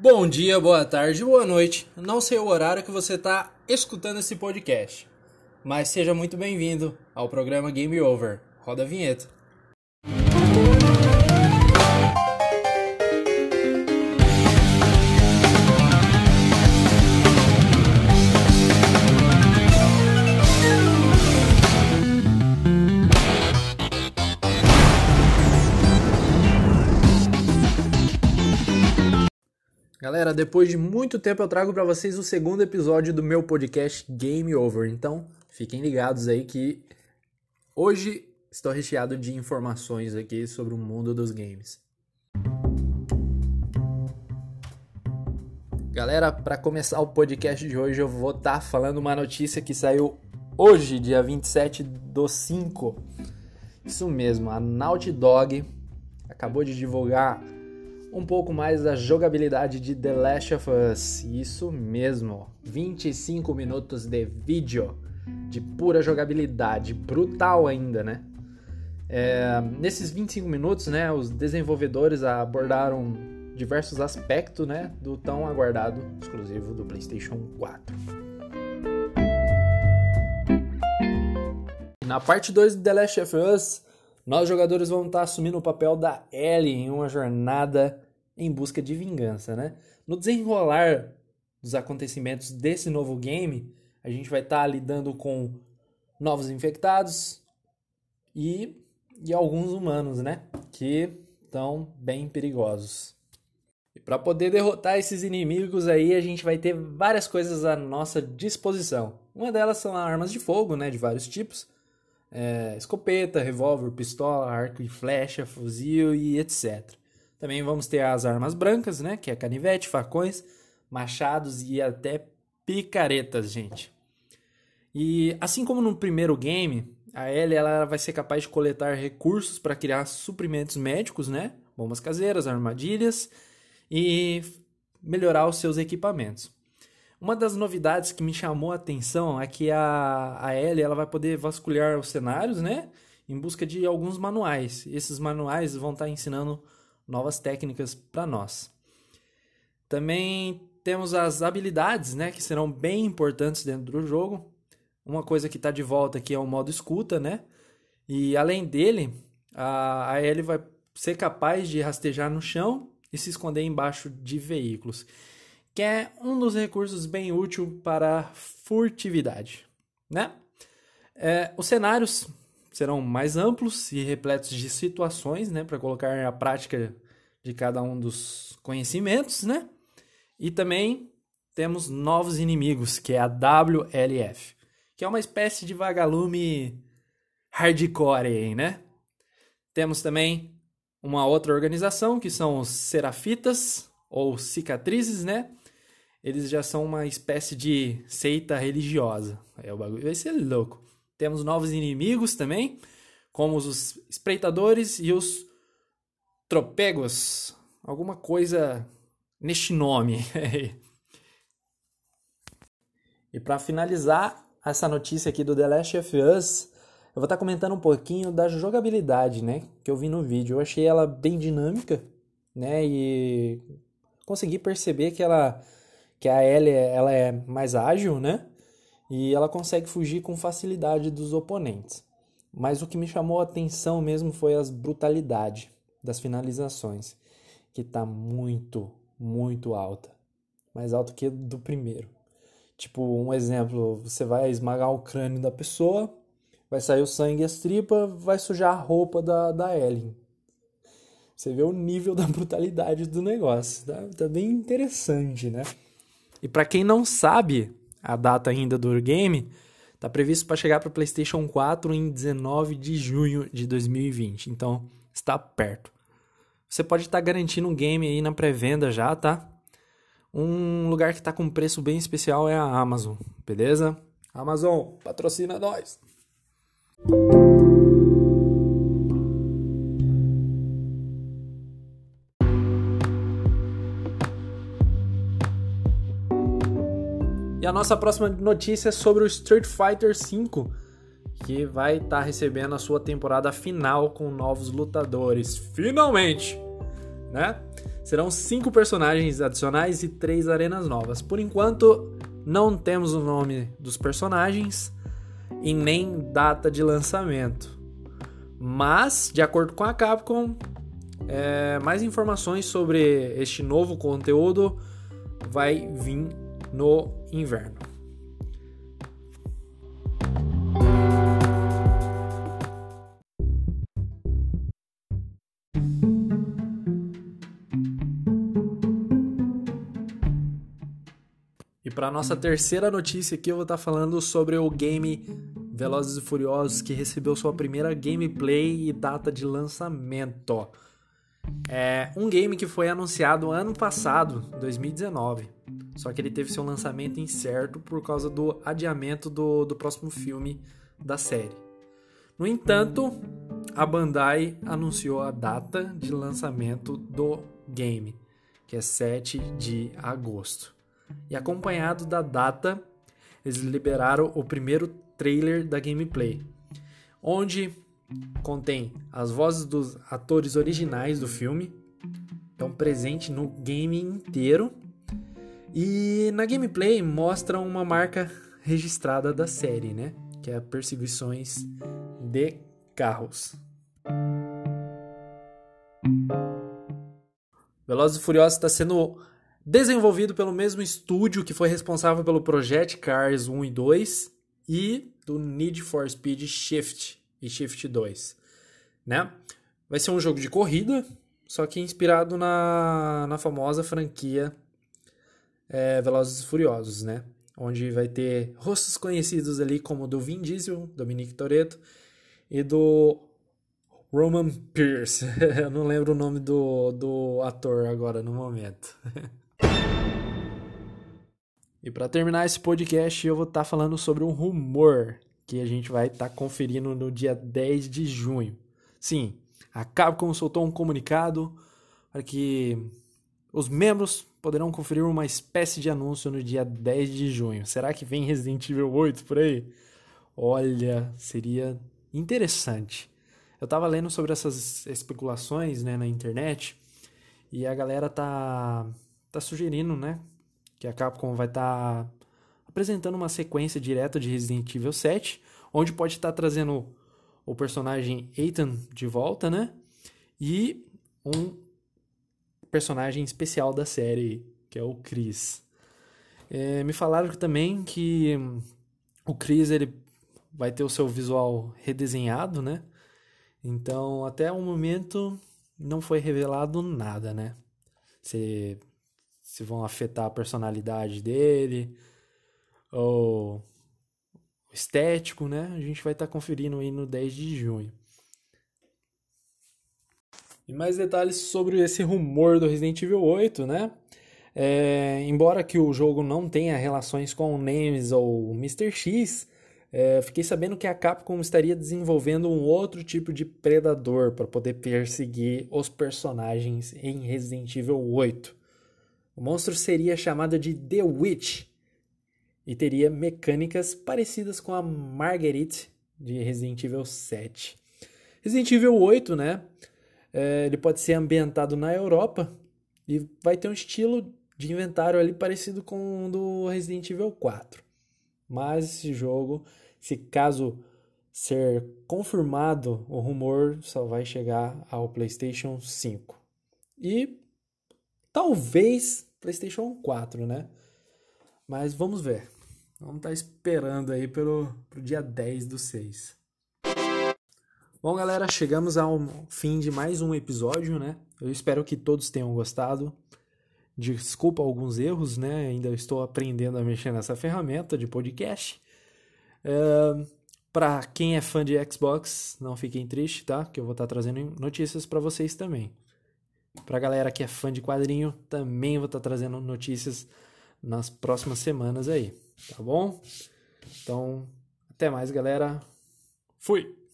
Bom dia, boa tarde, boa noite. Não sei o horário que você está escutando esse podcast, mas seja muito bem-vindo ao programa Game Over. Roda a vinheta. Galera, depois de muito tempo eu trago para vocês o segundo episódio do meu podcast Game Over. Então, fiquem ligados aí que hoje estou recheado de informações aqui sobre o mundo dos games. Galera, para começar o podcast de hoje, eu vou estar tá falando uma notícia que saiu hoje, dia 27 do 5. Isso mesmo, a Naughty Dog acabou de divulgar um pouco mais da jogabilidade de The Last of Us. Isso mesmo, 25 minutos de vídeo de pura jogabilidade, brutal ainda, né? É, nesses 25 minutos, né, os desenvolvedores abordaram diversos aspectos, né, do tão aguardado exclusivo do PlayStation 4. Na parte 2 de The Last of Us, nós jogadores vamos estar assumindo o papel da Ellie em uma jornada em busca de vingança, né? No desenrolar dos acontecimentos desse novo game, a gente vai estar lidando com novos infectados e, e alguns humanos, né? Que estão bem perigosos. E para poder derrotar esses inimigos aí, a gente vai ter várias coisas à nossa disposição. Uma delas são armas de fogo, né? De vários tipos é, escopeta, revólver, pistola, arco e flecha, fuzil e etc. Também vamos ter as armas brancas, né? Que é canivete, facões, machados e até picaretas, gente. E assim como no primeiro game, a Ellie ela vai ser capaz de coletar recursos para criar suprimentos médicos, né? Bombas caseiras, armadilhas e melhorar os seus equipamentos. Uma das novidades que me chamou a atenção é que a, a Ellie ela vai poder vasculhar os cenários, né? Em busca de alguns manuais. Esses manuais vão estar ensinando novas técnicas para nós. Também temos as habilidades, né? Que serão bem importantes dentro do jogo. Uma coisa que está de volta aqui é o modo escuta, né? E além dele, a, a Ellie vai ser capaz de rastejar no chão e se esconder embaixo de veículos que é um dos recursos bem útil para furtividade, né? É, os cenários serão mais amplos e repletos de situações, né, para colocar a prática de cada um dos conhecimentos, né? E também temos novos inimigos, que é a WLF, que é uma espécie de vagalume hardcore né? Temos também uma outra organização que são os Serafitas ou Cicatrizes, né? Eles já são uma espécie de seita religiosa. É, o bagulho vai ser louco. Temos novos inimigos também, como os espreitadores e os tropegos. Alguma coisa neste nome. e para finalizar essa notícia aqui do The Last of Us, eu vou estar tá comentando um pouquinho da jogabilidade, né, que eu vi no vídeo. Eu achei ela bem dinâmica, né, e consegui perceber que ela que a Ellie ela é mais ágil, né? E ela consegue fugir com facilidade dos oponentes. Mas o que me chamou a atenção mesmo foi as brutalidade das finalizações, que tá muito, muito alta. Mais alto que do primeiro. Tipo, um exemplo, você vai esmagar o crânio da pessoa, vai sair o sangue e as tripas, vai sujar a roupa da, da Ellie. Você vê o nível da brutalidade do negócio. Tá, tá bem interessante, né? E para quem não sabe a data ainda do game, está previsto para chegar para o PlayStation 4 em 19 de junho de 2020. Então, está perto. Você pode estar tá garantindo um game aí na pré-venda já, tá? Um lugar que está com preço bem especial é a Amazon, beleza? Amazon, patrocina nós. A nossa próxima notícia é sobre o Street Fighter V, que vai estar tá recebendo a sua temporada final com novos lutadores. Finalmente! Né? Serão cinco personagens adicionais e três arenas novas. Por enquanto, não temos o nome dos personagens e nem data de lançamento. Mas, de acordo com a Capcom, é, mais informações sobre este novo conteúdo vai vir no inverno. E para nossa terceira notícia aqui, eu vou estar tá falando sobre o game Velozes e Furiosos que recebeu sua primeira gameplay e data de lançamento. É um game que foi anunciado ano passado, 2019. Só que ele teve seu lançamento incerto por causa do adiamento do, do próximo filme da série. No entanto, a Bandai anunciou a data de lançamento do game, que é 7 de agosto. E acompanhado da data, eles liberaram o primeiro trailer da gameplay, onde contém as vozes dos atores originais do filme, estão presentes no game inteiro. E na gameplay mostra uma marca registrada da série, né? Que é perseguições de carros. Velozes e Furiosos está sendo desenvolvido pelo mesmo estúdio que foi responsável pelo Project Cars 1 e 2 e do Need for Speed Shift e Shift 2, né? Vai ser um jogo de corrida, só que inspirado na, na famosa franquia é, Velozes e Furiosos, né? Onde vai ter rostos conhecidos ali como do Vin Diesel, Dominic Toretto e do Roman Pierce. Eu não lembro o nome do, do ator agora no momento. e para terminar esse podcast, eu vou estar tá falando sobre um rumor que a gente vai estar tá conferindo no dia 10 de junho. Sim, a Capcom soltou um comunicado para que os membros poderão conferir uma espécie de anúncio no dia 10 de junho. Será que vem Resident Evil 8 por aí? Olha, seria interessante. Eu tava lendo sobre essas especulações né, na internet e a galera tá, tá sugerindo né, que a Capcom vai estar tá apresentando uma sequência direta de Resident Evil 7, onde pode estar trazendo o personagem Ethan de volta, né? E um personagem especial da série, que é o Chris. É, me falaram também que o Chris ele vai ter o seu visual redesenhado, né? Então, até o momento não foi revelado nada, né? Se, se vão afetar a personalidade dele, ou estético, né? A gente vai estar tá conferindo aí no 10 de junho. E mais detalhes sobre esse rumor do Resident Evil 8, né? É, embora que o jogo não tenha relações com o Nemes ou Mr. X, é, fiquei sabendo que a Capcom estaria desenvolvendo um outro tipo de predador para poder perseguir os personagens em Resident Evil 8. O monstro seria chamado de The Witch e teria mecânicas parecidas com a Marguerite de Resident Evil 7. Resident Evil 8, né? É, ele pode ser ambientado na Europa e vai ter um estilo de inventário ali parecido com o do Resident Evil 4. Mas esse jogo, se caso ser confirmado, o rumor só vai chegar ao PlayStation 5. E talvez PlayStation 4, né? Mas vamos ver. Vamos estar tá esperando aí pelo pro dia 10 do 6. Bom, galera, chegamos ao fim de mais um episódio, né? Eu espero que todos tenham gostado. Desculpa alguns erros, né? Ainda estou aprendendo a mexer nessa ferramenta de podcast. É, para quem é fã de Xbox, não fiquem tristes, tá? Que eu vou estar tá trazendo notícias para vocês também. Para galera que é fã de quadrinho, também vou estar tá trazendo notícias nas próximas semanas aí. Tá bom? Então, até mais, galera. Fui!